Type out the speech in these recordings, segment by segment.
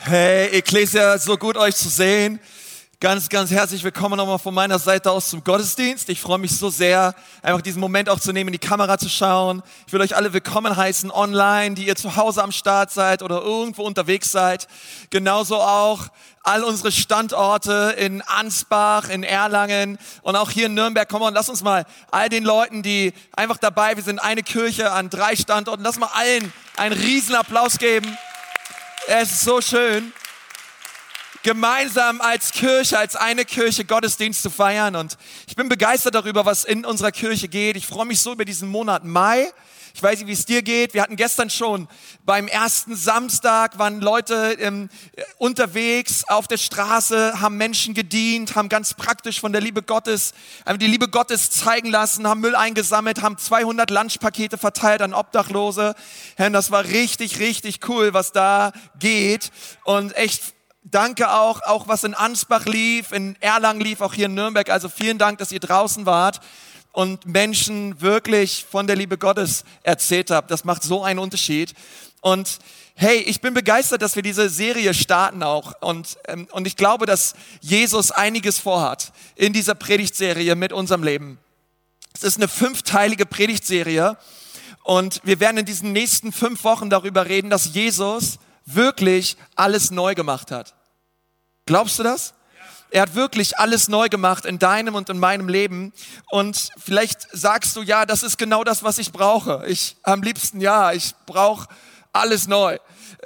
Hey, Ecclesia, so gut euch zu sehen. Ganz, ganz herzlich willkommen nochmal von meiner Seite aus zum Gottesdienst. Ich freue mich so sehr, einfach diesen Moment auch zu nehmen, in die Kamera zu schauen. Ich will euch alle willkommen heißen online, die ihr zu Hause am Start seid oder irgendwo unterwegs seid. Genauso auch all unsere Standorte in Ansbach, in Erlangen und auch hier in Nürnberg. Komm und lass uns mal all den Leuten, die einfach dabei, wir sind eine Kirche an drei Standorten, lass mal allen einen riesen Applaus geben. Es ist so schön gemeinsam als Kirche, als eine Kirche Gottesdienst zu feiern. Und ich bin begeistert darüber, was in unserer Kirche geht. Ich freue mich so über diesen Monat Mai. Ich weiß nicht, wie es dir geht. Wir hatten gestern schon beim ersten Samstag, waren Leute ähm, unterwegs auf der Straße, haben Menschen gedient, haben ganz praktisch von der Liebe Gottes, haben die Liebe Gottes zeigen lassen, haben Müll eingesammelt, haben 200 Lunchpakete verteilt an Obdachlose. Herr, das war richtig, richtig cool, was da geht. Und echt Danke auch, auch was in Ansbach lief, in Erlangen lief, auch hier in Nürnberg. Also vielen Dank, dass ihr draußen wart und Menschen wirklich von der Liebe Gottes erzählt habt. Das macht so einen Unterschied. Und hey, ich bin begeistert, dass wir diese Serie starten auch. Und, ähm, und ich glaube, dass Jesus einiges vorhat in dieser Predigtserie mit unserem Leben. Es ist eine fünfteilige Predigtserie. Und wir werden in diesen nächsten fünf Wochen darüber reden, dass Jesus wirklich alles neu gemacht hat. Glaubst du das? Er hat wirklich alles neu gemacht in deinem und in meinem Leben. Und vielleicht sagst du, ja, das ist genau das, was ich brauche. Ich am liebsten, ja, ich brauche alles neu.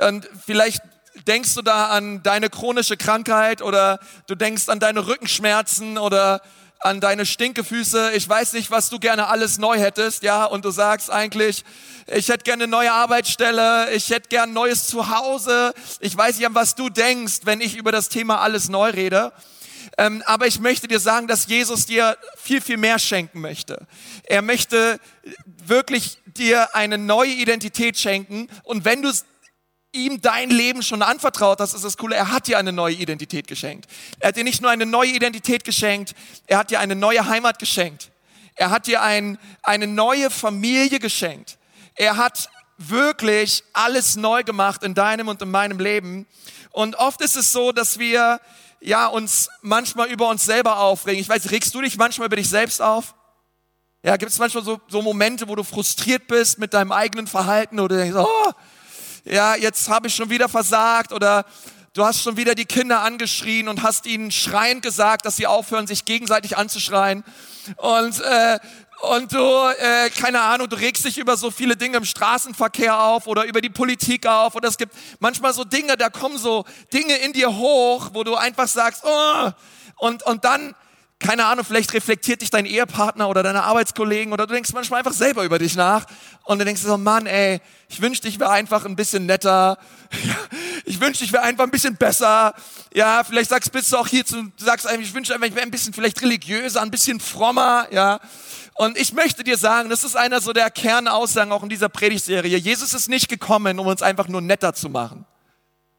Und vielleicht denkst du da an deine chronische Krankheit oder du denkst an deine Rückenschmerzen oder an deine Stinkefüße. Ich weiß nicht, was du gerne alles neu hättest, ja, und du sagst eigentlich, ich hätte gerne eine neue Arbeitsstelle, ich hätte gerne ein neues Zuhause. Ich weiß nicht, an was du denkst, wenn ich über das Thema alles neu rede. Ähm, aber ich möchte dir sagen, dass Jesus dir viel, viel mehr schenken möchte. Er möchte wirklich dir eine neue Identität schenken. Und wenn du ihm dein Leben schon anvertraut hast, ist das Coole, er hat dir eine neue Identität geschenkt. Er hat dir nicht nur eine neue Identität geschenkt, er hat dir eine neue Heimat geschenkt. Er hat dir ein, eine neue Familie geschenkt. Er hat wirklich alles neu gemacht in deinem und in meinem Leben. Und oft ist es so, dass wir ja uns manchmal über uns selber aufregen. Ich weiß, regst du dich manchmal über dich selbst auf? Ja, gibt es manchmal so, so Momente, wo du frustriert bist mit deinem eigenen Verhalten oder denkst, oh, ja, jetzt habe ich schon wieder versagt oder du hast schon wieder die Kinder angeschrien und hast ihnen schreiend gesagt, dass sie aufhören, sich gegenseitig anzuschreien. Und äh, und du, äh, keine Ahnung, du regst dich über so viele Dinge im Straßenverkehr auf oder über die Politik auf oder es gibt manchmal so Dinge, da kommen so Dinge in dir hoch, wo du einfach sagst, oh, und, und dann, keine Ahnung, vielleicht reflektiert dich dein Ehepartner oder deine Arbeitskollegen oder du denkst manchmal einfach selber über dich nach und du denkst so, Mann, ey, ich wünschte, ich wäre einfach ein bisschen netter, ich wünschte, ich wäre einfach ein bisschen besser, ja, vielleicht sagst, bist du auch hier zu, sagst einfach, ich wünschte einfach, ich wäre ein bisschen vielleicht religiöser, ein bisschen frommer, ja, und ich möchte dir sagen, das ist einer so der Kernaussagen auch in dieser Predigtserie. Jesus ist nicht gekommen, um uns einfach nur netter zu machen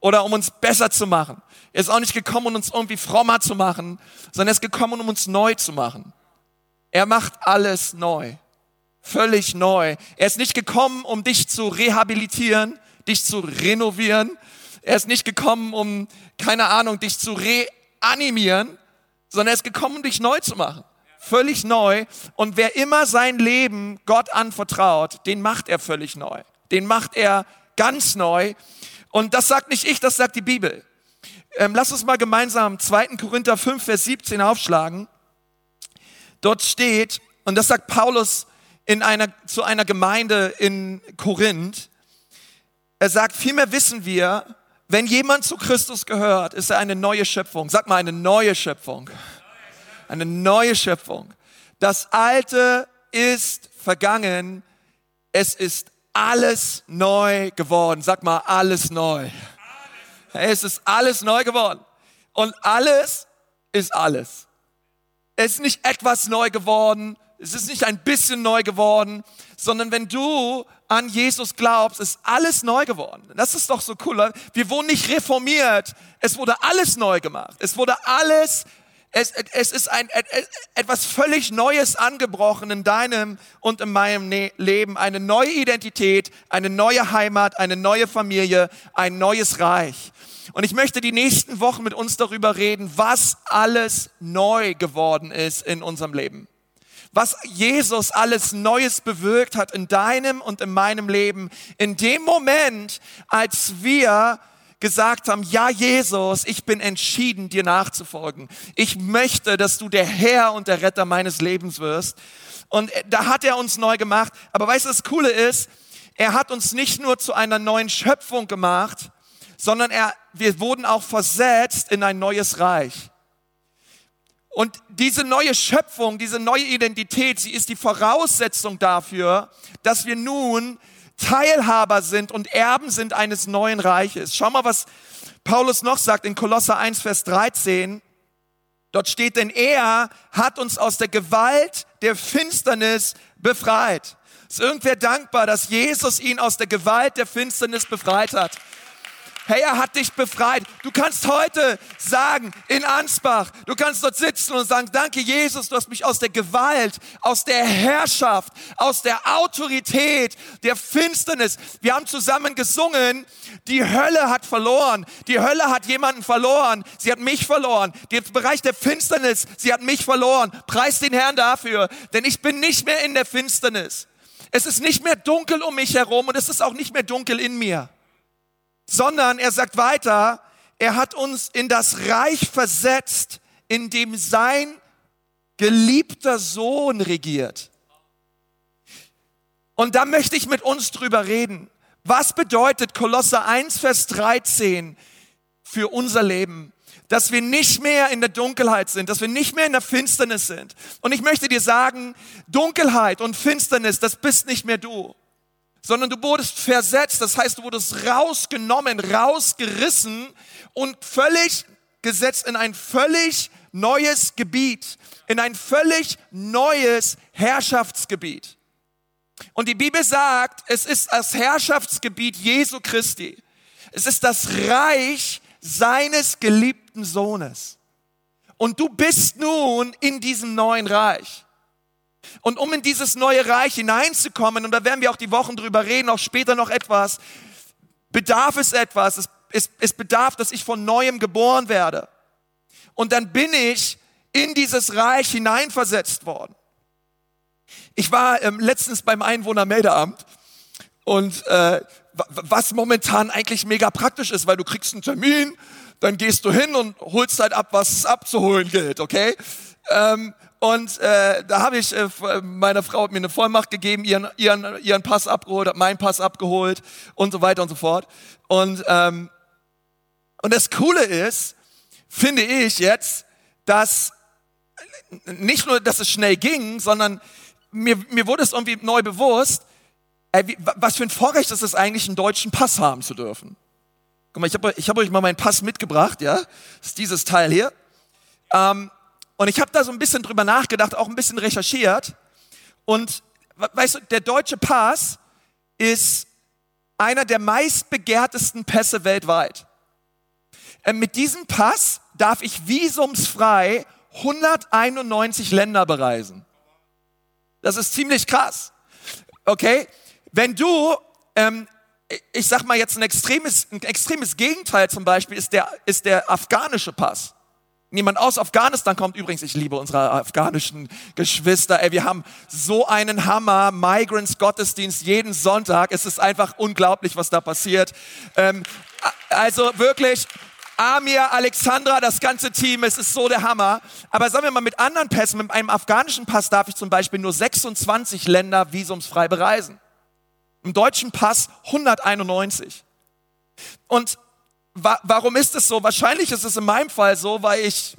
oder um uns besser zu machen. Er ist auch nicht gekommen, um uns irgendwie frommer zu machen, sondern er ist gekommen, um uns neu zu machen. Er macht alles neu. Völlig neu. Er ist nicht gekommen, um dich zu rehabilitieren, dich zu renovieren. Er ist nicht gekommen, um, keine Ahnung, dich zu reanimieren, sondern er ist gekommen, um dich neu zu machen völlig neu. Und wer immer sein Leben Gott anvertraut, den macht er völlig neu. Den macht er ganz neu. Und das sagt nicht ich, das sagt die Bibel. Ähm, lass uns mal gemeinsam 2. Korinther 5, Vers 17 aufschlagen. Dort steht, und das sagt Paulus in einer, zu einer Gemeinde in Korinth, er sagt, vielmehr wissen wir, wenn jemand zu Christus gehört, ist er eine neue Schöpfung. Sag mal, eine neue Schöpfung eine neue Schöpfung. Das Alte ist vergangen, es ist alles neu geworden. Sag mal, alles neu. Es ist alles neu geworden. Und alles ist alles. Es ist nicht etwas neu geworden, es ist nicht ein bisschen neu geworden, sondern wenn du an Jesus glaubst, ist alles neu geworden. Das ist doch so cool. Wir wurden nicht reformiert, es wurde alles neu gemacht. Es wurde alles es, es ist ein, etwas völlig Neues angebrochen in deinem und in meinem ne-, Leben. Eine neue Identität, eine neue Heimat, eine neue Familie, ein neues Reich. Und ich möchte die nächsten Wochen mit uns darüber reden, was alles neu geworden ist in unserem Leben. Was Jesus alles Neues bewirkt hat in deinem und in meinem Leben. In dem Moment, als wir gesagt haben, ja Jesus, ich bin entschieden, dir nachzufolgen. Ich möchte, dass du der Herr und der Retter meines Lebens wirst. Und da hat er uns neu gemacht. Aber weißt du, das Coole ist, er hat uns nicht nur zu einer neuen Schöpfung gemacht, sondern er, wir wurden auch versetzt in ein neues Reich. Und diese neue Schöpfung, diese neue Identität, sie ist die Voraussetzung dafür, dass wir nun Teilhaber sind und Erben sind eines neuen Reiches. Schau mal, was Paulus noch sagt in Kolosser 1, Vers 13. Dort steht, denn er hat uns aus der Gewalt der Finsternis befreit. Ist irgendwer dankbar, dass Jesus ihn aus der Gewalt der Finsternis befreit hat? Hey, er hat dich befreit. Du kannst heute sagen, in Ansbach, du kannst dort sitzen und sagen, danke Jesus, du hast mich aus der Gewalt, aus der Herrschaft, aus der Autorität, der Finsternis. Wir haben zusammen gesungen, die Hölle hat verloren. Die Hölle hat jemanden verloren. Sie hat mich verloren. Der Bereich der Finsternis, sie hat mich verloren. Preis den Herrn dafür, denn ich bin nicht mehr in der Finsternis. Es ist nicht mehr dunkel um mich herum und es ist auch nicht mehr dunkel in mir sondern er sagt weiter, er hat uns in das Reich versetzt, in dem sein geliebter Sohn regiert. Und da möchte ich mit uns drüber reden. Was bedeutet Kolosser 1, Vers 13 für unser Leben? Dass wir nicht mehr in der Dunkelheit sind, dass wir nicht mehr in der Finsternis sind. Und ich möchte dir sagen, Dunkelheit und Finsternis, das bist nicht mehr du sondern du wurdest versetzt, das heißt, du wurdest rausgenommen, rausgerissen und völlig gesetzt in ein völlig neues Gebiet, in ein völlig neues Herrschaftsgebiet. Und die Bibel sagt, es ist das Herrschaftsgebiet Jesu Christi. Es ist das Reich seines geliebten Sohnes. Und du bist nun in diesem neuen Reich. Und um in dieses neue Reich hineinzukommen, und da werden wir auch die Wochen drüber reden, auch später noch etwas, bedarf es etwas. Es, es, es bedarf, dass ich von neuem geboren werde. Und dann bin ich in dieses Reich hineinversetzt worden. Ich war ähm, letztens beim Einwohnermeldeamt und äh, was momentan eigentlich mega praktisch ist, weil du kriegst einen Termin, dann gehst du hin und holst halt ab, was es abzuholen gilt, okay? Ähm, und äh, da habe ich, äh, meine Frau hat mir eine Vollmacht gegeben, ihren, ihren, ihren Pass abgeholt, hat meinen Pass abgeholt und so weiter und so fort. Und, ähm, und das Coole ist, finde ich jetzt, dass nicht nur, dass es schnell ging, sondern mir, mir wurde es irgendwie neu bewusst, ey, wie, was für ein Vorrecht ist es eigentlich, einen deutschen Pass haben zu dürfen. Guck mal, ich habe ich hab euch mal meinen Pass mitgebracht, ja, das ist dieses Teil hier. Ähm, und ich habe da so ein bisschen drüber nachgedacht, auch ein bisschen recherchiert. Und weißt du, der deutsche Pass ist einer der meistbegehrtesten Pässe weltweit. Äh, mit diesem Pass darf ich visumsfrei 191 Länder bereisen. Das ist ziemlich krass. Okay? Wenn du, ähm, ich sag mal jetzt ein extremes, ein extremes Gegenteil zum Beispiel ist der, ist der afghanische Pass. Niemand aus Afghanistan kommt übrigens. Ich liebe unsere afghanischen Geschwister. Ey, wir haben so einen Hammer Migrants Gottesdienst jeden Sonntag. Es ist einfach unglaublich, was da passiert. Ähm, also wirklich, Amir, Alexandra, das ganze Team, es ist so der Hammer. Aber sagen wir mal, mit anderen Pässen, mit einem afghanischen Pass darf ich zum Beispiel nur 26 Länder visumsfrei bereisen. Im deutschen Pass 191. Und wa warum ist es so? Wahrscheinlich ist es in meinem Fall so, weil ich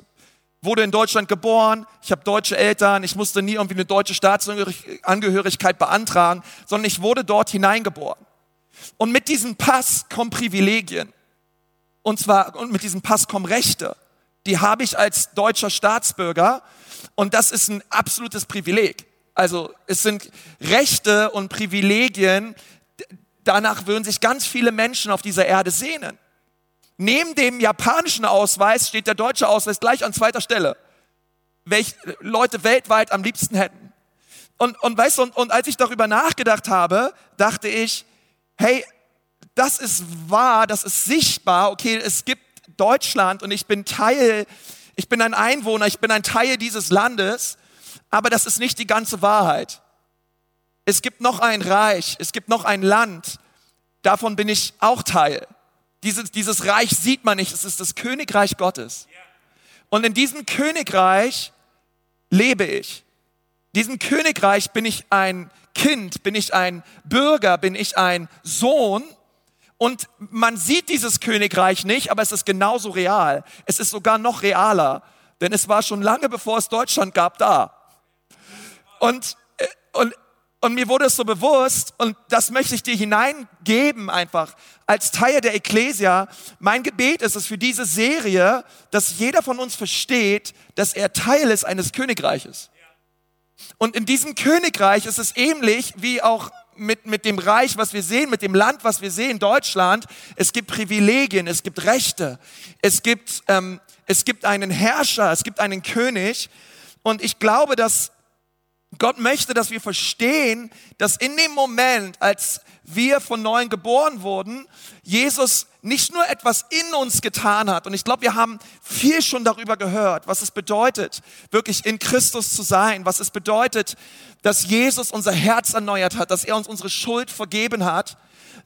wurde in Deutschland geboren, ich habe deutsche Eltern, ich musste nie irgendwie eine deutsche Staatsangehörigkeit beantragen, sondern ich wurde dort hineingeboren. Und mit diesem Pass kommen Privilegien. Und zwar, und mit diesem Pass kommen Rechte. Die habe ich als deutscher Staatsbürger und das ist ein absolutes Privileg. Also es sind Rechte und Privilegien, danach würden sich ganz viele Menschen auf dieser Erde sehnen. Neben dem japanischen Ausweis steht der deutsche Ausweis gleich an zweiter Stelle, welch Leute weltweit am liebsten hätten. Und, und weißt du, und, und als ich darüber nachgedacht habe, dachte ich, hey, das ist wahr, das ist sichtbar. Okay, es gibt Deutschland und ich bin Teil, ich bin ein Einwohner, ich bin ein Teil dieses Landes, aber das ist nicht die ganze Wahrheit. Es gibt noch ein Reich, es gibt noch ein Land, davon bin ich auch Teil. Dieses, dieses Reich sieht man nicht, es ist das Königreich Gottes. Und in diesem Königreich lebe ich. In diesem Königreich bin ich ein Kind, bin ich ein Bürger, bin ich ein Sohn. Und man sieht dieses Königreich nicht, aber es ist genauso real. Es ist sogar noch realer, denn es war schon lange bevor es Deutschland gab da. Und, äh, und und mir wurde es so bewusst, und das möchte ich dir hineingeben einfach als Teil der Ecclesia. Mein Gebet ist es für diese Serie, dass jeder von uns versteht, dass er Teil ist eines Königreiches. Und in diesem Königreich ist es ähnlich wie auch mit, mit dem Reich, was wir sehen, mit dem Land, was wir sehen, Deutschland. Es gibt Privilegien, es gibt Rechte, es gibt, ähm, es gibt einen Herrscher, es gibt einen König. Und ich glaube, dass Gott möchte, dass wir verstehen, dass in dem Moment, als wir von neuem geboren wurden, Jesus nicht nur etwas in uns getan hat. Und ich glaube, wir haben viel schon darüber gehört, was es bedeutet, wirklich in Christus zu sein, was es bedeutet, dass Jesus unser Herz erneuert hat, dass er uns unsere Schuld vergeben hat.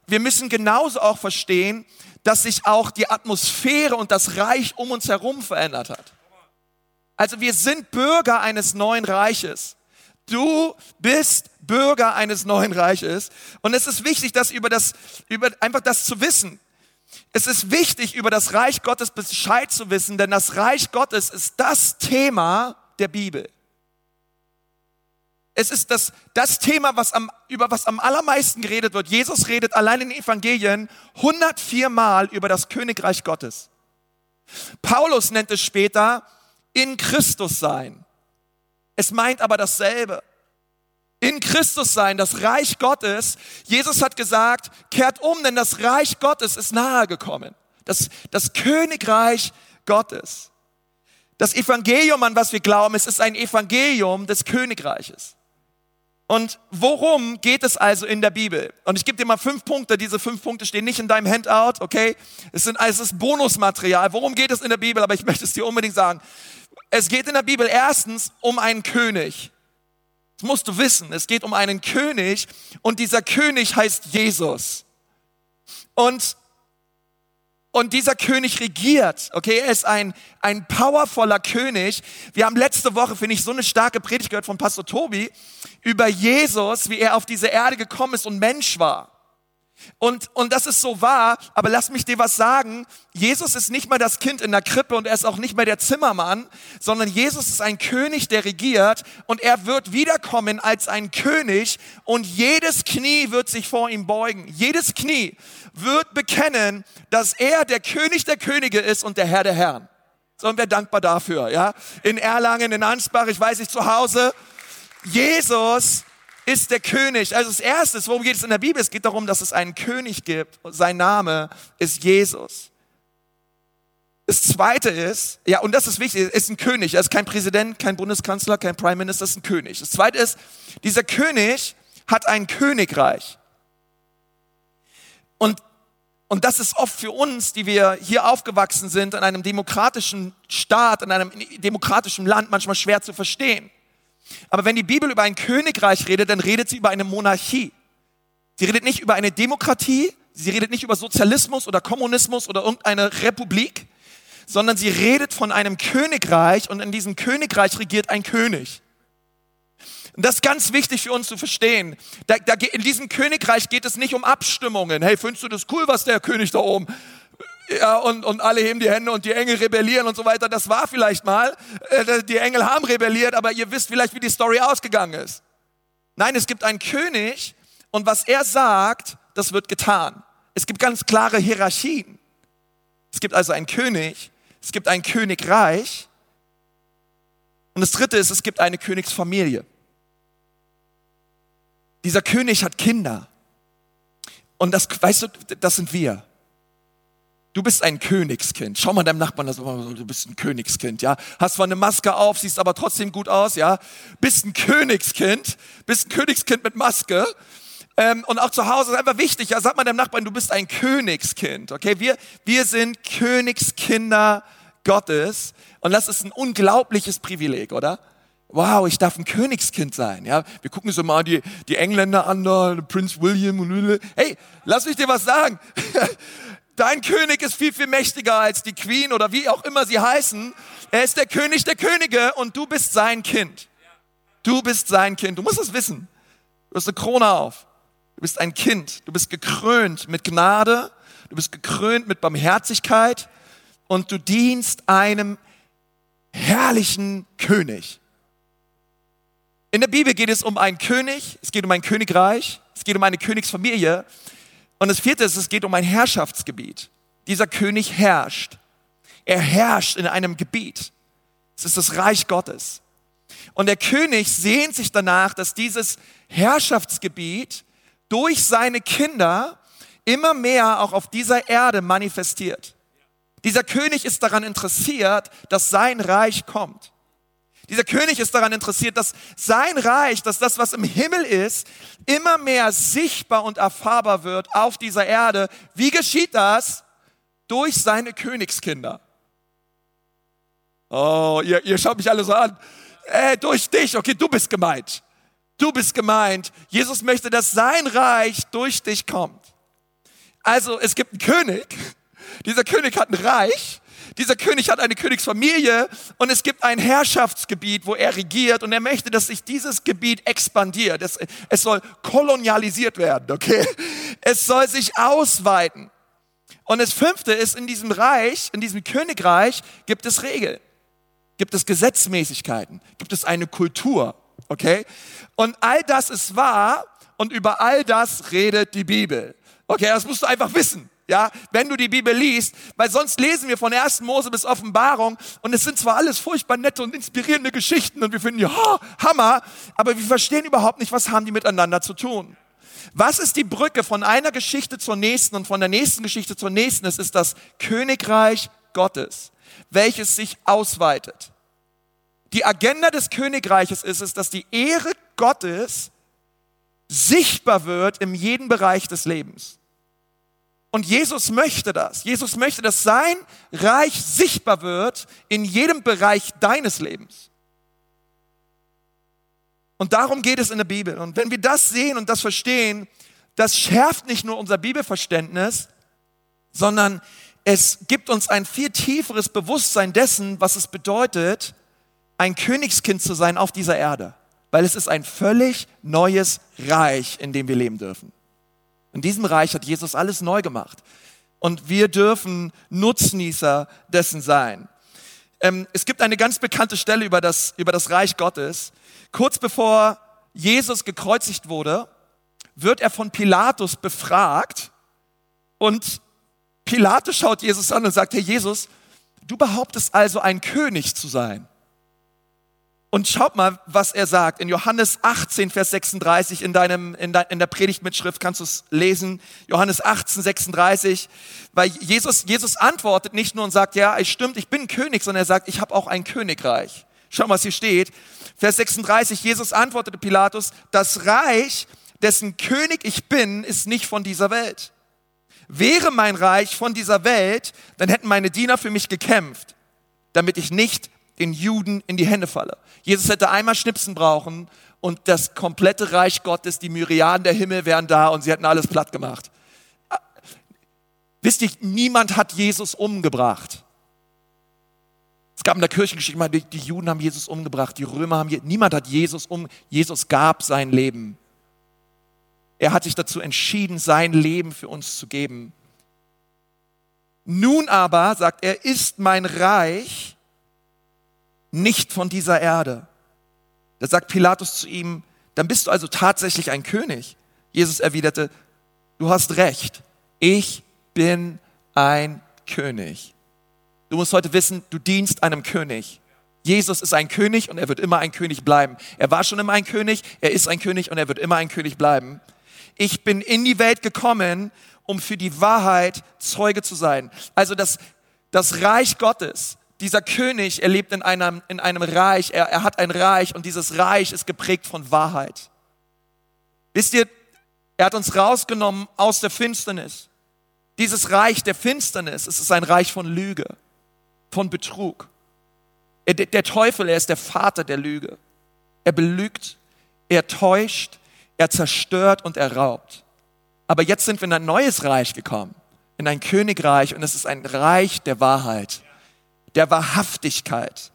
Wir müssen genauso auch verstehen, dass sich auch die Atmosphäre und das Reich um uns herum verändert hat. Also wir sind Bürger eines neuen Reiches. Du bist Bürger eines neuen Reiches. Und es ist wichtig, das über das, über einfach das zu wissen. Es ist wichtig, über das Reich Gottes Bescheid zu wissen, denn das Reich Gottes ist das Thema der Bibel. Es ist das, das Thema, was am, über was am allermeisten geredet wird. Jesus redet allein in den Evangelien 104 Mal über das Königreich Gottes. Paulus nennt es später in Christus sein. Es meint aber dasselbe. In Christus sein, das Reich Gottes. Jesus hat gesagt, kehrt um, denn das Reich Gottes ist nahe gekommen. Das, das Königreich Gottes. Das Evangelium, an was wir glauben, es ist ein Evangelium des Königreiches. Und worum geht es also in der Bibel? Und ich gebe dir mal fünf Punkte. Diese fünf Punkte stehen nicht in deinem Handout, okay? Es, sind, es ist Bonusmaterial. Worum geht es in der Bibel? Aber ich möchte es dir unbedingt sagen. Es geht in der Bibel erstens um einen König. Das musst du wissen. Es geht um einen König und dieser König heißt Jesus. Und und dieser König regiert, okay? Er ist ein, ein powervoller König. Wir haben letzte Woche, finde ich, so eine starke Predigt gehört von Pastor Tobi über Jesus, wie er auf diese Erde gekommen ist und Mensch war. Und, und das ist so wahr, aber lass mich dir was sagen. Jesus ist nicht mehr das Kind in der Krippe und er ist auch nicht mehr der Zimmermann, sondern Jesus ist ein König, der regiert und er wird wiederkommen als ein König und jedes Knie wird sich vor ihm beugen. Jedes Knie wird bekennen, dass er der König der Könige ist und der Herr der Herren. So, und wir dankbar dafür, ja? In Erlangen, in Ansbach, ich weiß nicht, zu Hause. Jesus ist der König. Also das Erste, worum geht es in der Bibel? Es geht darum, dass es einen König gibt. Sein Name ist Jesus. Das Zweite ist, ja, und das ist wichtig, ist ein König. Er ist kein Präsident, kein Bundeskanzler, kein Prime Minister, ist ein König. Das Zweite ist, dieser König hat ein Königreich. Und, und das ist oft für uns, die wir hier aufgewachsen sind, in einem demokratischen Staat, in einem demokratischen Land, manchmal schwer zu verstehen. Aber wenn die Bibel über ein Königreich redet, dann redet sie über eine Monarchie. Sie redet nicht über eine Demokratie, sie redet nicht über Sozialismus oder Kommunismus oder irgendeine Republik, sondern sie redet von einem Königreich und in diesem Königreich regiert ein König. Und das ist ganz wichtig für uns zu verstehen. Da, da, in diesem Königreich geht es nicht um Abstimmungen. Hey, findest du das cool, was der König da oben ja, und, und alle heben die Hände und die Engel rebellieren und so weiter. Das war vielleicht mal. Äh, die Engel haben rebelliert, aber ihr wisst vielleicht, wie die Story ausgegangen ist. Nein, es gibt einen König und was er sagt, das wird getan. Es gibt ganz klare Hierarchien. Es gibt also einen König, es gibt ein Königreich und das dritte ist, es gibt eine Königsfamilie. Dieser König hat Kinder. Und das, weißt du, das sind wir. Du bist ein Königskind. Schau mal deinem Nachbarn, du bist ein Königskind, ja. Hast zwar eine Maske auf, siehst aber trotzdem gut aus, ja. Bist ein Königskind, bist ein Königskind mit Maske. Ähm, und auch zu Hause ist einfach wichtig. Ja, sag mal deinem Nachbarn, du bist ein Königskind. Okay, wir, wir sind Königskinder Gottes. Und das ist ein unglaubliches Privileg, oder? Wow, ich darf ein Königskind sein. Ja, wir gucken so mal die, die Engländer an, Prinz William und hey, lass mich dir was sagen. Dein König ist viel, viel mächtiger als die Queen oder wie auch immer sie heißen. Er ist der König der Könige und du bist sein Kind. Du bist sein Kind. Du musst es wissen. Du hast eine Krone auf. Du bist ein Kind. Du bist gekrönt mit Gnade. Du bist gekrönt mit Barmherzigkeit. Und du dienst einem herrlichen König. In der Bibel geht es um einen König, es geht um ein Königreich, es geht um eine Königsfamilie. Und das vierte ist, es geht um ein Herrschaftsgebiet. Dieser König herrscht. Er herrscht in einem Gebiet. Es ist das Reich Gottes. Und der König sehnt sich danach, dass dieses Herrschaftsgebiet durch seine Kinder immer mehr auch auf dieser Erde manifestiert. Dieser König ist daran interessiert, dass sein Reich kommt. Dieser König ist daran interessiert, dass sein Reich, dass das, was im Himmel ist, immer mehr sichtbar und erfahrbar wird auf dieser Erde. Wie geschieht das? Durch seine Königskinder. Oh, ihr, ihr schaut mich alle so an. Äh, durch dich, okay, du bist gemeint. Du bist gemeint. Jesus möchte, dass sein Reich durch dich kommt. Also es gibt einen König. Dieser König hat ein Reich dieser König hat eine Königsfamilie und es gibt ein Herrschaftsgebiet, wo er regiert und er möchte, dass sich dieses Gebiet expandiert. Es, es soll kolonialisiert werden, okay? Es soll sich ausweiten. Und das fünfte ist, in diesem Reich, in diesem Königreich gibt es Regeln, gibt es Gesetzmäßigkeiten, gibt es eine Kultur, okay? Und all das ist wahr und über all das redet die Bibel. Okay, das musst du einfach wissen ja, wenn du die Bibel liest, weil sonst lesen wir von 1. Mose bis Offenbarung und es sind zwar alles furchtbar nette und inspirierende Geschichten und wir finden, ja, Hammer, aber wir verstehen überhaupt nicht, was haben die miteinander zu tun. Was ist die Brücke von einer Geschichte zur nächsten und von der nächsten Geschichte zur nächsten? Es ist das Königreich Gottes, welches sich ausweitet. Die Agenda des Königreiches ist es, dass die Ehre Gottes sichtbar wird in jedem Bereich des Lebens. Und Jesus möchte das. Jesus möchte, dass sein Reich sichtbar wird in jedem Bereich deines Lebens. Und darum geht es in der Bibel. Und wenn wir das sehen und das verstehen, das schärft nicht nur unser Bibelverständnis, sondern es gibt uns ein viel tieferes Bewusstsein dessen, was es bedeutet, ein Königskind zu sein auf dieser Erde. Weil es ist ein völlig neues Reich, in dem wir leben dürfen. In diesem Reich hat Jesus alles neu gemacht. Und wir dürfen Nutznießer dessen sein. Ähm, es gibt eine ganz bekannte Stelle über das, über das Reich Gottes. Kurz bevor Jesus gekreuzigt wurde, wird er von Pilatus befragt. Und Pilatus schaut Jesus an und sagt, Herr Jesus, du behauptest also ein König zu sein. Und schaut mal, was er sagt. In Johannes 18, Vers 36, in, deinem, in, de, in der Predigtmitschrift kannst du es lesen. Johannes 18, 36. Weil Jesus, Jesus antwortet nicht nur und sagt, ja, es stimmt, ich bin König, sondern er sagt, ich habe auch ein Königreich. Schau mal, was hier steht. Vers 36, Jesus antwortete Pilatus, das Reich, dessen König ich bin, ist nicht von dieser Welt. Wäre mein Reich von dieser Welt, dann hätten meine Diener für mich gekämpft, damit ich nicht den Juden in die Hände falle. Jesus hätte einmal schnipsen brauchen und das komplette Reich Gottes, die Myriaden der Himmel wären da und sie hätten alles platt gemacht. Wisst ihr, niemand hat Jesus umgebracht. Es gab in der Kirchengeschichte mal, die, die Juden haben Jesus umgebracht, die Römer haben, niemand hat Jesus um, Jesus gab sein Leben. Er hat sich dazu entschieden, sein Leben für uns zu geben. Nun aber, sagt er, ist mein Reich nicht von dieser Erde. Da sagt Pilatus zu ihm, dann bist du also tatsächlich ein König. Jesus erwiderte, du hast recht, ich bin ein König. Du musst heute wissen, du dienst einem König. Jesus ist ein König und er wird immer ein König bleiben. Er war schon immer ein König, er ist ein König und er wird immer ein König bleiben. Ich bin in die Welt gekommen, um für die Wahrheit Zeuge zu sein. Also das, das Reich Gottes, dieser König, er lebt in einem, in einem Reich, er, er hat ein Reich und dieses Reich ist geprägt von Wahrheit. Wisst ihr, Er hat uns rausgenommen aus der Finsternis. Dieses Reich der Finsternis, es ist ein Reich von Lüge, von Betrug. Der Teufel, er ist der Vater der Lüge. Er belügt, er täuscht, er zerstört und er raubt. Aber jetzt sind wir in ein neues Reich gekommen, in ein Königreich und es ist ein Reich der Wahrheit, der Wahrhaftigkeit.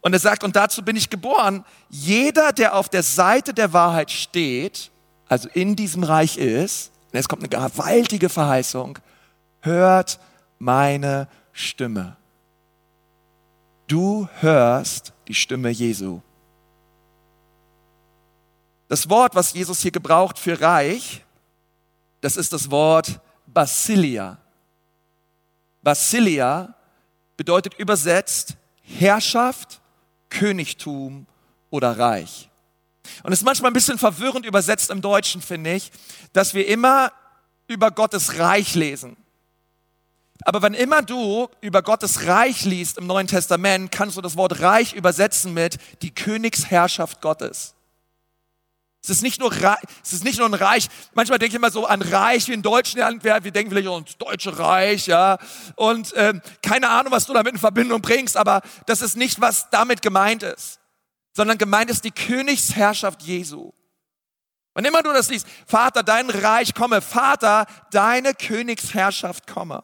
Und er sagt, und dazu bin ich geboren, jeder, der auf der Seite der Wahrheit steht, also in diesem Reich ist, und jetzt kommt eine gewaltige Verheißung, hört meine Stimme. Du hörst die Stimme Jesu. Das Wort, was Jesus hier gebraucht für Reich, das ist das Wort Basilia. Basilia bedeutet übersetzt Herrschaft, Königtum oder Reich. Und es ist manchmal ein bisschen verwirrend übersetzt im Deutschen, finde ich, dass wir immer über Gottes Reich lesen. Aber wenn immer du über Gottes Reich liest im Neuen Testament, kannst du das Wort Reich übersetzen mit die Königsherrschaft Gottes. Es ist nicht nur, es ist nicht nur ein Reich. Manchmal denke ich immer so an Reich wie in Deutschland. Wir, denken vielleicht ans Deutsche Reich, ja. Und ähm, keine Ahnung, was du damit in Verbindung bringst, aber das ist nicht, was damit gemeint ist. Sondern gemeint ist die Königsherrschaft Jesu. Wann immer du das liest, Vater, dein Reich komme, Vater, deine Königsherrschaft komme.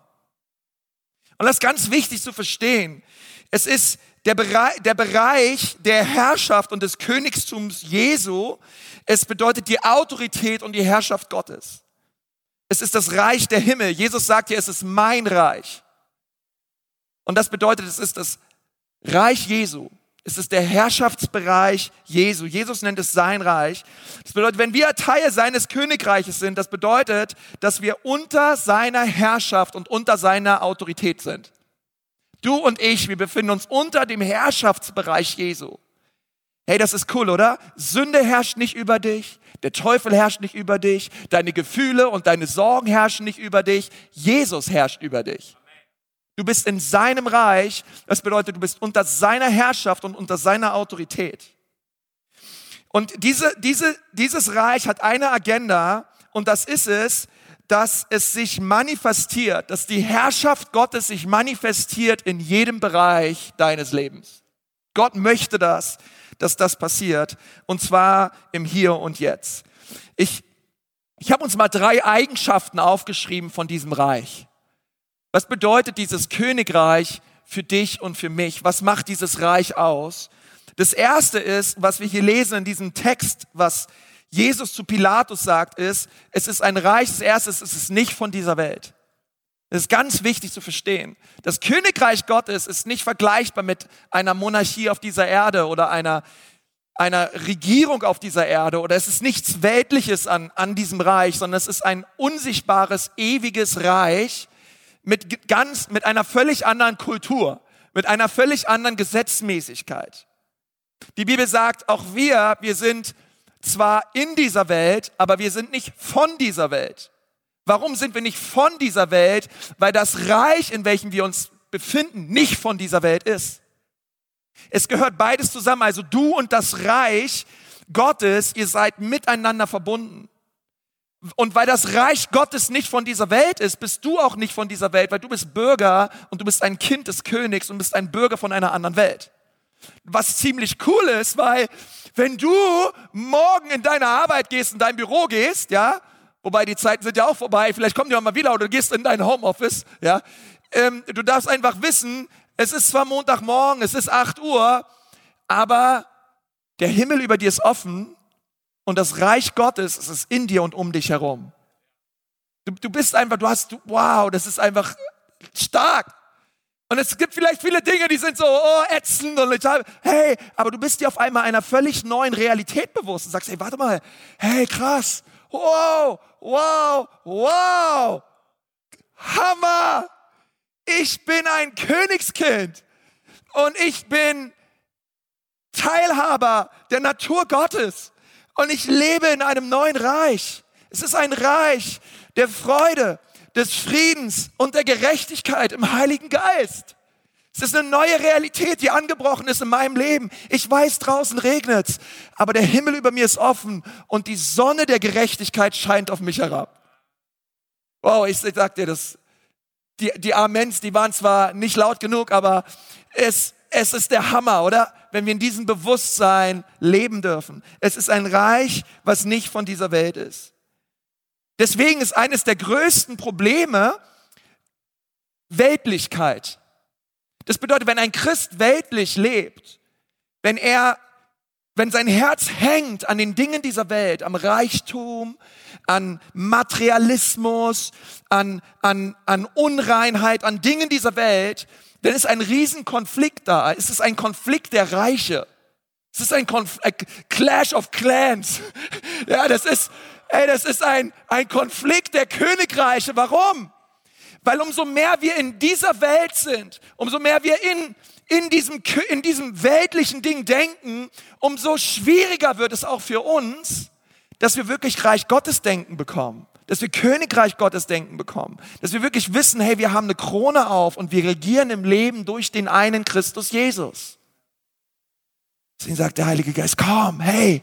Und das ist ganz wichtig zu verstehen. Es ist der Bereich, der Bereich der Herrschaft und des Königstums Jesu, es bedeutet die Autorität und die Herrschaft Gottes. Es ist das Reich der Himmel. Jesus sagt hier, es ist mein Reich. Und das bedeutet, es ist das Reich Jesu. Es ist der Herrschaftsbereich Jesu. Jesus nennt es sein Reich. Das bedeutet, wenn wir Teil seines Königreiches sind, das bedeutet, dass wir unter seiner Herrschaft und unter seiner Autorität sind. Du und ich, wir befinden uns unter dem Herrschaftsbereich Jesu. Hey, das ist cool, oder? Sünde herrscht nicht über dich, der Teufel herrscht nicht über dich, deine Gefühle und deine Sorgen herrschen nicht über dich, Jesus herrscht über dich. Du bist in seinem Reich, das bedeutet, du bist unter seiner Herrschaft und unter seiner Autorität. Und diese, diese, dieses Reich hat eine Agenda und das ist es, dass es sich manifestiert, dass die Herrschaft Gottes sich manifestiert in jedem Bereich deines Lebens. Gott möchte das, dass das passiert, und zwar im Hier und Jetzt. Ich, ich habe uns mal drei Eigenschaften aufgeschrieben von diesem Reich. Was bedeutet dieses Königreich für dich und für mich? Was macht dieses Reich aus? Das erste ist, was wir hier lesen in diesem Text, was Jesus zu Pilatus sagt, ist, es ist ein Reich, das erste es ist nicht von dieser Welt. Das ist ganz wichtig zu verstehen. Das Königreich Gottes ist nicht vergleichbar mit einer Monarchie auf dieser Erde oder einer, einer Regierung auf dieser Erde oder es ist nichts Weltliches an, an diesem Reich, sondern es ist ein unsichtbares, ewiges Reich mit ganz, mit einer völlig anderen Kultur, mit einer völlig anderen Gesetzmäßigkeit. Die Bibel sagt, auch wir, wir sind zwar in dieser Welt, aber wir sind nicht von dieser Welt. Warum sind wir nicht von dieser Welt? Weil das Reich, in welchem wir uns befinden, nicht von dieser Welt ist. Es gehört beides zusammen. Also du und das Reich Gottes, ihr seid miteinander verbunden. Und weil das Reich Gottes nicht von dieser Welt ist, bist du auch nicht von dieser Welt, weil du bist Bürger und du bist ein Kind des Königs und bist ein Bürger von einer anderen Welt. Was ziemlich cool ist, weil wenn du morgen in deine Arbeit gehst, in dein Büro gehst, ja, wobei die Zeiten sind ja auch vorbei, vielleicht kommen die auch mal wieder oder du gehst in dein Homeoffice, ja, ähm, du darfst einfach wissen, es ist zwar Montagmorgen, es ist 8 Uhr, aber der Himmel über dir ist offen und das Reich Gottes es ist in dir und um dich herum. Du, du bist einfach, du hast, wow, das ist einfach stark. Und es gibt vielleicht viele Dinge, die sind so oh, ätzend und ich habe, hey, aber du bist dir auf einmal einer völlig neuen Realität bewusst und sagst, hey, warte mal, hey, krass, wow, wow, wow, Hammer, ich bin ein Königskind und ich bin Teilhaber der Natur Gottes und ich lebe in einem neuen Reich. Es ist ein Reich der Freude, des Friedens und der Gerechtigkeit im Heiligen Geist. Es ist eine neue Realität, die angebrochen ist in meinem Leben. Ich weiß, draußen regnet's, aber der Himmel über mir ist offen und die Sonne der Gerechtigkeit scheint auf mich herab. Wow, ich sag dir das. Die, die Amens, die waren zwar nicht laut genug, aber es, es ist der Hammer, oder? Wenn wir in diesem Bewusstsein leben dürfen. Es ist ein Reich, was nicht von dieser Welt ist. Deswegen ist eines der größten Probleme Weltlichkeit. Das bedeutet, wenn ein Christ weltlich lebt, wenn er, wenn sein Herz hängt an den Dingen dieser Welt, am Reichtum, an Materialismus, an, an, an Unreinheit, an Dingen dieser Welt, dann ist ein Riesenkonflikt da. Es ist ein Konflikt der Reiche. Es ist ein, Konf ein Clash of Clans. Ja, das ist, ey, das ist ein, ein Konflikt der Königreiche. Warum? Weil umso mehr wir in dieser Welt sind, umso mehr wir in, in, diesem, in diesem weltlichen Ding denken, umso schwieriger wird es auch für uns, dass wir wirklich Reich Gottes denken bekommen. Dass wir Königreich Gottes denken bekommen. Dass wir wirklich wissen, hey, wir haben eine Krone auf und wir regieren im Leben durch den einen Christus Jesus. Deswegen sagt der Heilige Geist, komm, hey,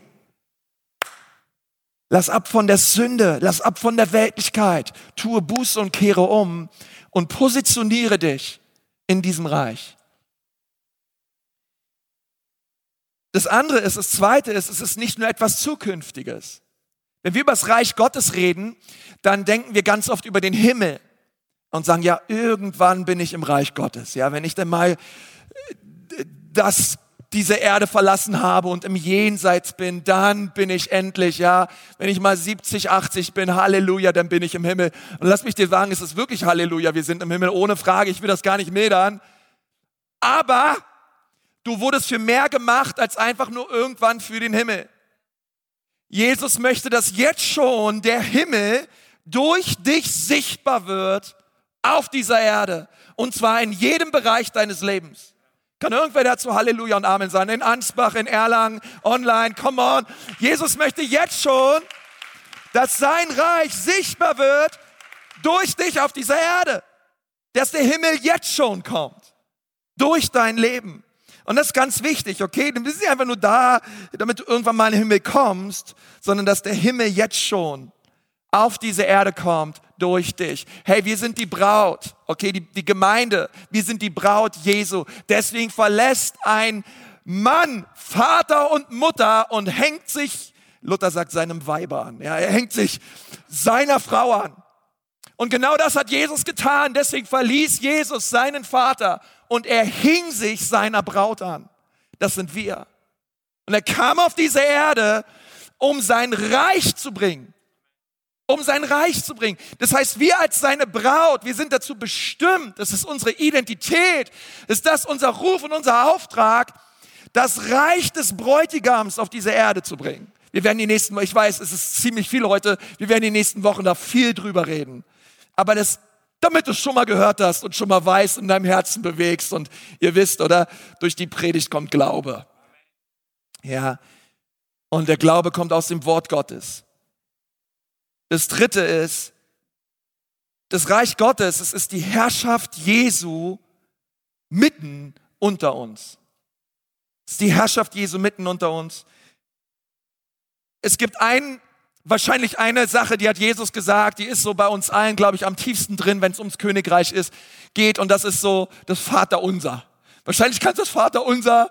Lass ab von der Sünde, lass ab von der Weltlichkeit, tue Buße und kehre um und positioniere dich in diesem Reich. Das andere ist, das zweite ist, es ist nicht nur etwas Zukünftiges. Wenn wir über das Reich Gottes reden, dann denken wir ganz oft über den Himmel und sagen, ja, irgendwann bin ich im Reich Gottes. Ja, wenn ich dann mal das diese Erde verlassen habe und im Jenseits bin, dann bin ich endlich, ja, wenn ich mal 70, 80 bin, Halleluja, dann bin ich im Himmel. Und lass mich dir sagen, es ist wirklich Halleluja, wir sind im Himmel, ohne Frage, ich will das gar nicht mildern. Aber du wurdest für mehr gemacht als einfach nur irgendwann für den Himmel. Jesus möchte, dass jetzt schon der Himmel durch dich sichtbar wird auf dieser Erde. Und zwar in jedem Bereich deines Lebens. Kann irgendwer dazu Halleluja und Amen sagen? In Ansbach, in Erlangen, online, come on. Jesus möchte jetzt schon, dass sein Reich sichtbar wird durch dich auf dieser Erde. Dass der Himmel jetzt schon kommt. Durch dein Leben. Und das ist ganz wichtig, okay? Du bist nicht einfach nur da, damit du irgendwann mal in den Himmel kommst, sondern dass der Himmel jetzt schon auf diese Erde kommt durch dich. Hey, wir sind die Braut, okay, die, die Gemeinde, wir sind die Braut Jesu. Deswegen verlässt ein Mann Vater und Mutter und hängt sich, Luther sagt seinem Weiber an, ja, er hängt sich seiner Frau an. Und genau das hat Jesus getan. Deswegen verließ Jesus seinen Vater und er hing sich seiner Braut an. Das sind wir. Und er kam auf diese Erde, um sein Reich zu bringen um sein Reich zu bringen. Das heißt, wir als seine Braut, wir sind dazu bestimmt, das ist unsere Identität, ist das unser Ruf und unser Auftrag, das Reich des Bräutigams auf diese Erde zu bringen. Wir werden die nächsten, ich weiß, es ist ziemlich viel heute, wir werden die nächsten Wochen da viel drüber reden. Aber das, damit du es schon mal gehört hast und schon mal weißt, in deinem Herzen bewegst und ihr wisst, oder? Durch die Predigt kommt Glaube. Ja. Und der Glaube kommt aus dem Wort Gottes. Das dritte ist, das Reich Gottes, es ist die Herrschaft Jesu mitten unter uns. Es ist die Herrschaft Jesu mitten unter uns. Es gibt ein, wahrscheinlich eine Sache, die hat Jesus gesagt, die ist so bei uns allen, glaube ich, am tiefsten drin, wenn es ums Königreich ist, geht. Und das ist so das Vaterunser. Wahrscheinlich kannst du das Vaterunser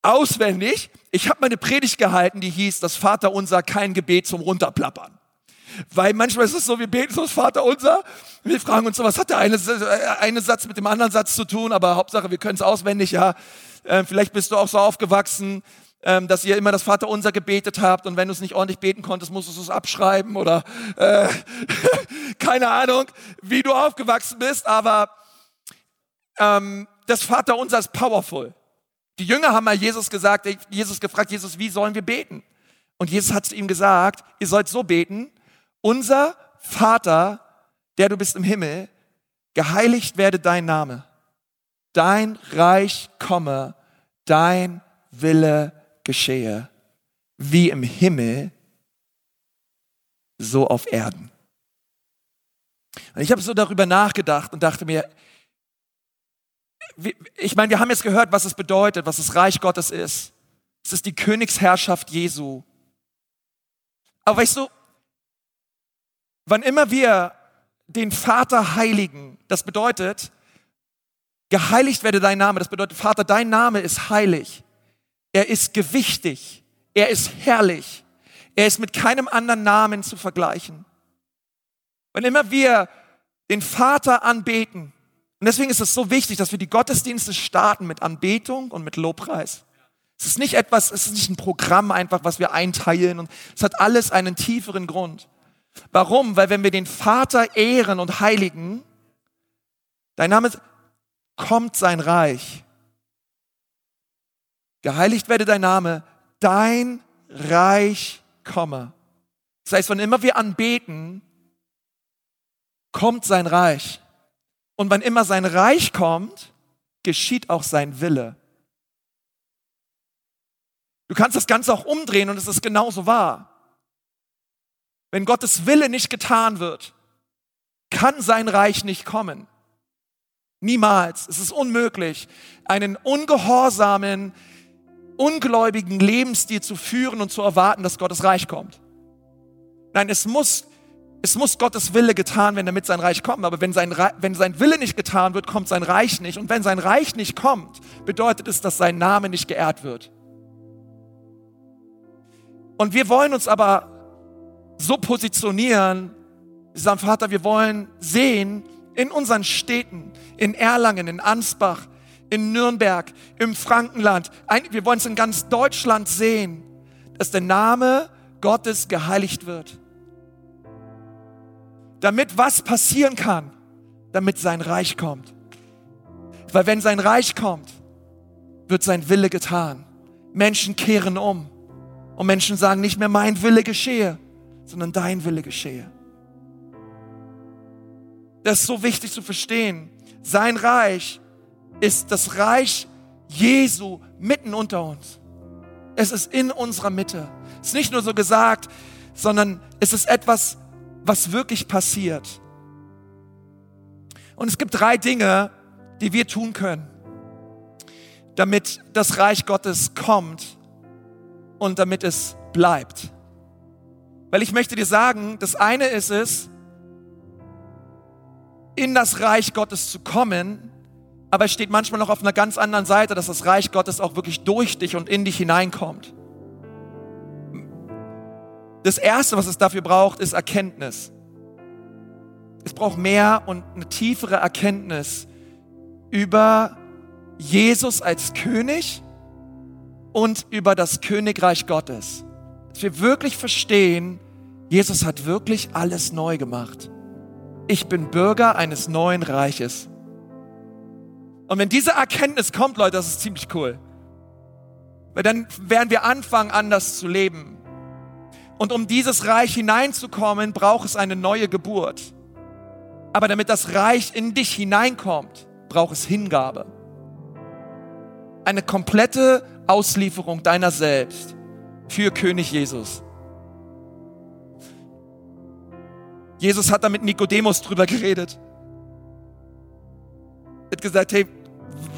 auswendig. Ich habe meine Predigt gehalten, die hieß, das Vaterunser kein Gebet zum Runterplappern. Weil manchmal ist es so, wir beten so das Vater unser, wir fragen uns so, was hat der eine, eine Satz mit dem anderen Satz zu tun, aber Hauptsache, wir können es auswendig, ja. Äh, vielleicht bist du auch so aufgewachsen, ähm, dass ihr immer das Vater unser gebetet habt und wenn du es nicht ordentlich beten konntest, musstest du es abschreiben oder äh, keine Ahnung, wie du aufgewachsen bist, aber ähm, das Vater unser ist powerful. Die Jünger haben mal Jesus gesagt, Jesus gefragt, Jesus, wie sollen wir beten? Und Jesus hat zu ihm gesagt, ihr sollt so beten, unser Vater, der du bist im Himmel, geheiligt werde dein Name. Dein Reich komme, dein Wille geschehe, wie im Himmel, so auf Erden. Und ich habe so darüber nachgedacht und dachte mir, ich meine, wir haben jetzt gehört, was es bedeutet, was das Reich Gottes ist. Es ist die Königsherrschaft Jesu. Aber weißt du, wann immer wir den Vater heiligen, das bedeutet, geheiligt werde dein Name, das bedeutet, Vater, dein Name ist heilig. Er ist gewichtig. Er ist herrlich. Er ist mit keinem anderen Namen zu vergleichen. Wann immer wir den Vater anbeten, und deswegen ist es so wichtig, dass wir die Gottesdienste starten mit Anbetung und mit Lobpreis. Es ist nicht etwas, es ist nicht ein Programm einfach, was wir einteilen und es hat alles einen tieferen Grund. Warum? Weil wenn wir den Vater ehren und heiligen, dein Name kommt sein Reich. Geheiligt werde dein Name, dein Reich komme. Das heißt, wann immer wir anbeten, kommt sein Reich. Und wann immer sein Reich kommt, geschieht auch sein Wille. Du kannst das Ganze auch umdrehen und es ist genauso wahr. Wenn Gottes Wille nicht getan wird, kann sein Reich nicht kommen. Niemals. Es ist unmöglich, einen ungehorsamen, ungläubigen Lebensstil zu führen und zu erwarten, dass Gottes Reich kommt. Nein, es muss, es muss Gottes Wille getan werden, damit sein Reich kommt. Aber wenn sein, wenn sein Wille nicht getan wird, kommt sein Reich nicht. Und wenn sein Reich nicht kommt, bedeutet es, dass sein Name nicht geehrt wird. Und wir wollen uns aber so positionieren, sagen, Vater, wir wollen sehen in unseren Städten, in Erlangen, in Ansbach, in Nürnberg, im Frankenland, wir wollen es in ganz Deutschland sehen, dass der Name Gottes geheiligt wird. Damit was passieren kann, damit sein Reich kommt. Weil wenn sein Reich kommt, wird sein Wille getan. Menschen kehren um. Und Menschen sagen nicht mehr, mein Wille geschehe, sondern dein Wille geschehe. Das ist so wichtig zu verstehen. Sein Reich ist das Reich Jesu mitten unter uns. Es ist in unserer Mitte. Es ist nicht nur so gesagt, sondern es ist etwas, was wirklich passiert. Und es gibt drei Dinge, die wir tun können, damit das Reich Gottes kommt und damit es bleibt. Weil ich möchte dir sagen, das eine ist es, in das Reich Gottes zu kommen, aber es steht manchmal noch auf einer ganz anderen Seite, dass das Reich Gottes auch wirklich durch dich und in dich hineinkommt. Das Erste, was es dafür braucht, ist Erkenntnis. Es braucht mehr und eine tiefere Erkenntnis über Jesus als König und über das Königreich Gottes. Dass wir wirklich verstehen, Jesus hat wirklich alles neu gemacht. Ich bin Bürger eines neuen Reiches. Und wenn diese Erkenntnis kommt, Leute, das ist ziemlich cool. Weil dann werden wir anfangen, anders zu leben. Und um dieses Reich hineinzukommen, braucht es eine neue Geburt. Aber damit das Reich in dich hineinkommt, braucht es Hingabe. Eine komplette Auslieferung deiner selbst für König Jesus. Jesus hat da mit Nikodemus drüber geredet. Er hat gesagt, hey,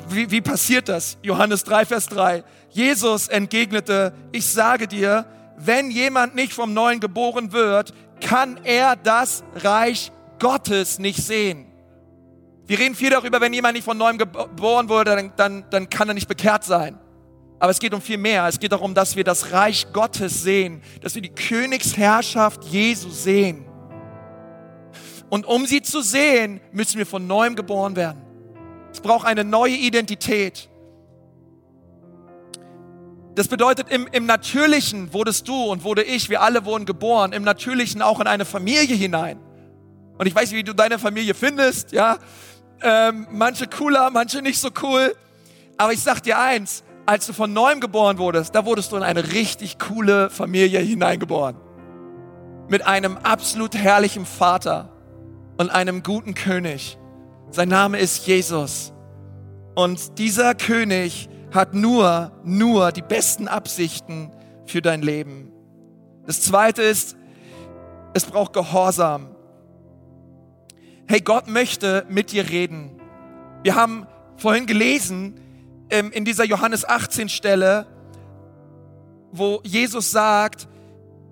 wie, wie passiert das? Johannes 3, Vers 3. Jesus entgegnete, ich sage dir, wenn jemand nicht vom Neuen geboren wird, kann er das Reich Gottes nicht sehen. Wir reden viel darüber, wenn jemand nicht von Neuem geboren wurde, dann, dann, dann kann er nicht bekehrt sein. Aber es geht um viel mehr. Es geht darum, dass wir das Reich Gottes sehen, dass wir die Königsherrschaft Jesu sehen. Und um sie zu sehen, müssen wir von neuem geboren werden. Es braucht eine neue Identität. Das bedeutet, im, im Natürlichen wurdest du und wurde ich, wir alle wurden geboren, im Natürlichen auch in eine Familie hinein. Und ich weiß, wie du deine Familie findest, ja. Ähm, manche cooler, manche nicht so cool. Aber ich sag dir eins, als du von neuem geboren wurdest, da wurdest du in eine richtig coole Familie hineingeboren. Mit einem absolut herrlichen Vater und einem guten König. Sein Name ist Jesus. Und dieser König hat nur, nur die besten Absichten für dein Leben. Das zweite ist, es braucht Gehorsam. Hey, Gott möchte mit dir reden. Wir haben vorhin gelesen in dieser Johannes 18 Stelle, wo Jesus sagt,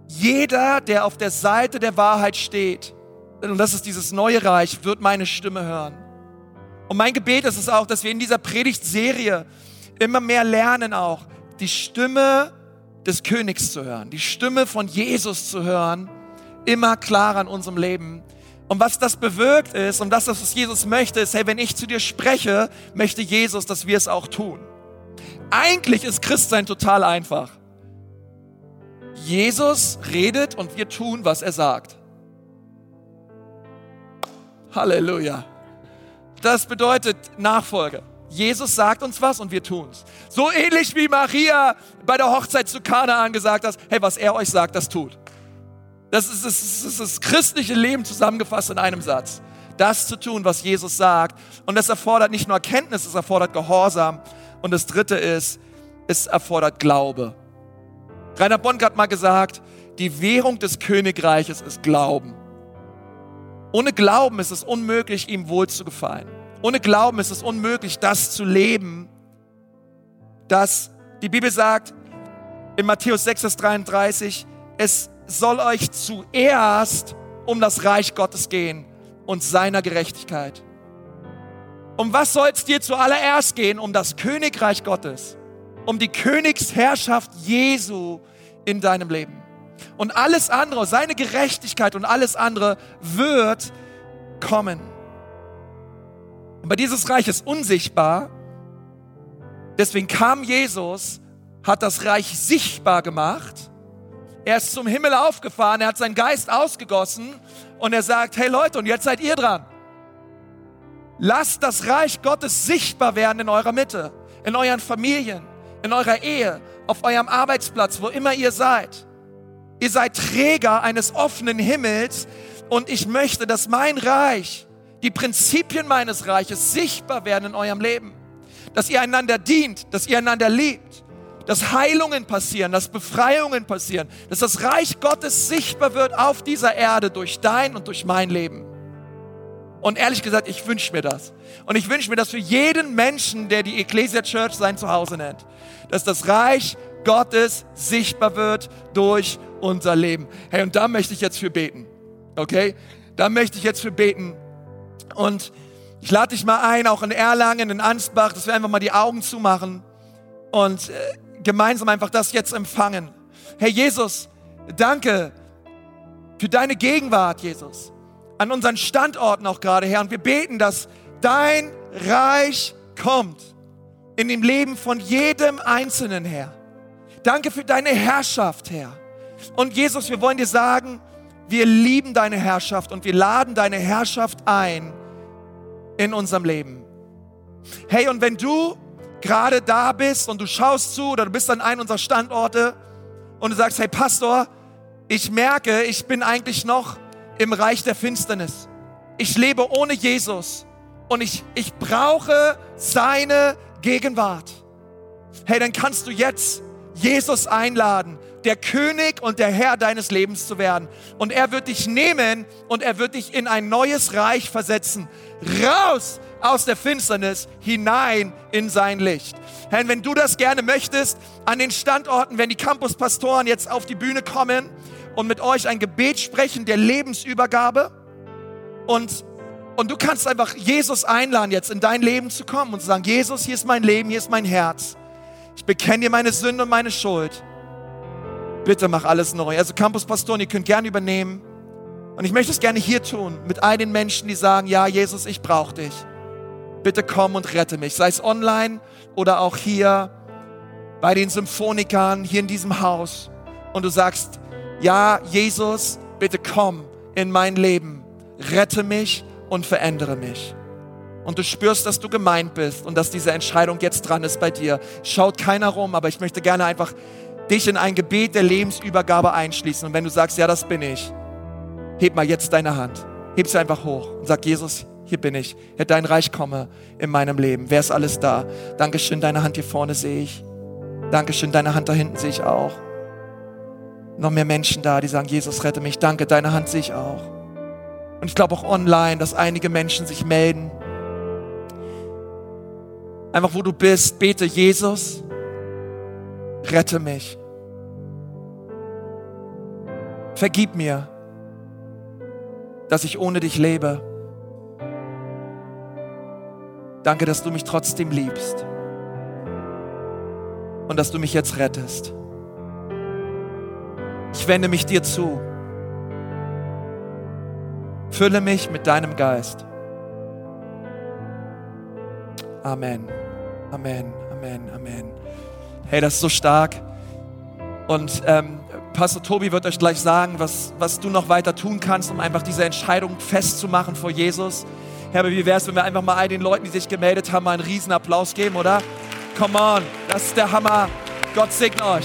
jeder, der auf der Seite der Wahrheit steht, und das ist dieses neue Reich, wird meine Stimme hören. Und mein Gebet ist es auch, dass wir in dieser Predigtserie immer mehr lernen auch, die Stimme des Königs zu hören, die Stimme von Jesus zu hören, immer klarer in unserem Leben. Und was das bewirkt ist, und das, was Jesus möchte, ist, hey, wenn ich zu dir spreche, möchte Jesus, dass wir es auch tun. Eigentlich ist Christsein total einfach. Jesus redet und wir tun, was er sagt. Halleluja. Das bedeutet Nachfolge. Jesus sagt uns was und wir tun's. So ähnlich wie Maria bei der Hochzeit zu Kanaan gesagt hat, hey, was er euch sagt, das tut. Das ist, das, ist, das ist das christliche Leben zusammengefasst in einem Satz. Das zu tun, was Jesus sagt. Und das erfordert nicht nur Erkenntnis, es erfordert Gehorsam. Und das dritte ist, es erfordert Glaube. Rainer Bonk hat mal gesagt, die Währung des Königreiches ist Glauben. Ohne Glauben ist es unmöglich, ihm wohl zu gefallen. Ohne Glauben ist es unmöglich, das zu leben, dass die Bibel sagt in Matthäus 6, 33, es soll euch zuerst um das Reich Gottes gehen und seiner Gerechtigkeit. Um was soll es dir zuallererst gehen? Um das Königreich Gottes, um die Königsherrschaft Jesu in deinem Leben. Und alles andere, seine Gerechtigkeit und alles andere wird kommen. Aber dieses Reich ist unsichtbar. Deswegen kam Jesus, hat das Reich sichtbar gemacht er ist zum Himmel aufgefahren, er hat seinen Geist ausgegossen und er sagt, hey Leute, und jetzt seid ihr dran. Lasst das Reich Gottes sichtbar werden in eurer Mitte, in euren Familien, in eurer Ehe, auf eurem Arbeitsplatz, wo immer ihr seid. Ihr seid Träger eines offenen Himmels und ich möchte, dass mein Reich, die Prinzipien meines Reiches sichtbar werden in eurem Leben. Dass ihr einander dient, dass ihr einander liebt, dass Heilungen passieren, dass Befreiungen passieren, dass das Reich Gottes sichtbar wird auf dieser Erde durch dein und durch mein Leben. Und ehrlich gesagt, ich wünsche mir das. Und ich wünsche mir das für jeden Menschen, der die Ecclesia Church sein Zuhause nennt, dass das Reich Gottes sichtbar wird durch unser Leben. Hey, und da möchte ich jetzt für beten. Okay? Da möchte ich jetzt für beten. Und ich lade dich mal ein, auch in Erlangen, in Ansbach, dass wir einfach mal die Augen zumachen. Und äh, gemeinsam einfach das jetzt empfangen. Herr Jesus, danke für deine Gegenwart, Jesus, an unseren Standorten auch gerade, Herr. Und wir beten, dass dein Reich kommt in dem Leben von jedem Einzelnen, Herr. Danke für deine Herrschaft, Herr. Und Jesus, wir wollen dir sagen, wir lieben deine Herrschaft und wir laden deine Herrschaft ein in unserem Leben. Hey, und wenn du gerade da bist und du schaust zu oder du bist an einem unserer Standorte und du sagst, hey Pastor, ich merke, ich bin eigentlich noch im Reich der Finsternis. Ich lebe ohne Jesus und ich, ich brauche seine Gegenwart. Hey, dann kannst du jetzt Jesus einladen, der König und der Herr deines Lebens zu werden. Und er wird dich nehmen und er wird dich in ein neues Reich versetzen. Raus aus der Finsternis hinein in sein Licht. Herr, wenn du das gerne möchtest, an den Standorten, wenn die Campuspastoren jetzt auf die Bühne kommen und mit euch ein Gebet sprechen der Lebensübergabe und und du kannst einfach Jesus einladen, jetzt in dein Leben zu kommen und zu sagen, Jesus, hier ist mein Leben, hier ist mein Herz. Ich bekenne dir meine Sünde und meine Schuld. Bitte mach alles neu. Also Campuspastoren, ihr könnt gerne übernehmen. Und ich möchte es gerne hier tun, mit all den Menschen, die sagen, ja, Jesus, ich brauche dich bitte komm und rette mich. Sei es online oder auch hier bei den Symphonikern, hier in diesem Haus. Und du sagst, ja, Jesus, bitte komm in mein Leben. Rette mich und verändere mich. Und du spürst, dass du gemeint bist und dass diese Entscheidung jetzt dran ist bei dir. Schaut keiner rum, aber ich möchte gerne einfach dich in ein Gebet der Lebensübergabe einschließen. Und wenn du sagst, ja, das bin ich, heb mal jetzt deine Hand. Heb sie einfach hoch und sag, Jesus, hier bin ich. Herr, dein Reich komme in meinem Leben. Wer ist alles da? Dankeschön, deine Hand hier vorne sehe ich. Dankeschön, deine Hand da hinten sehe ich auch. Noch mehr Menschen da, die sagen, Jesus, rette mich. Danke, deine Hand sehe ich auch. Und ich glaube auch online, dass einige Menschen sich melden. Einfach wo du bist, bete Jesus, rette mich. Vergib mir, dass ich ohne dich lebe. Danke, dass du mich trotzdem liebst und dass du mich jetzt rettest. Ich wende mich dir zu. Fülle mich mit deinem Geist. Amen. Amen. Amen. Amen. Hey, das ist so stark. Und ähm, Pastor Tobi wird euch gleich sagen, was, was du noch weiter tun kannst, um einfach diese Entscheidung festzumachen vor Jesus. Herr, wie wäre es, wenn wir einfach mal all den Leuten, die sich gemeldet haben, mal einen riesen Applaus geben, oder? Come on, das ist der Hammer. Gott segne euch.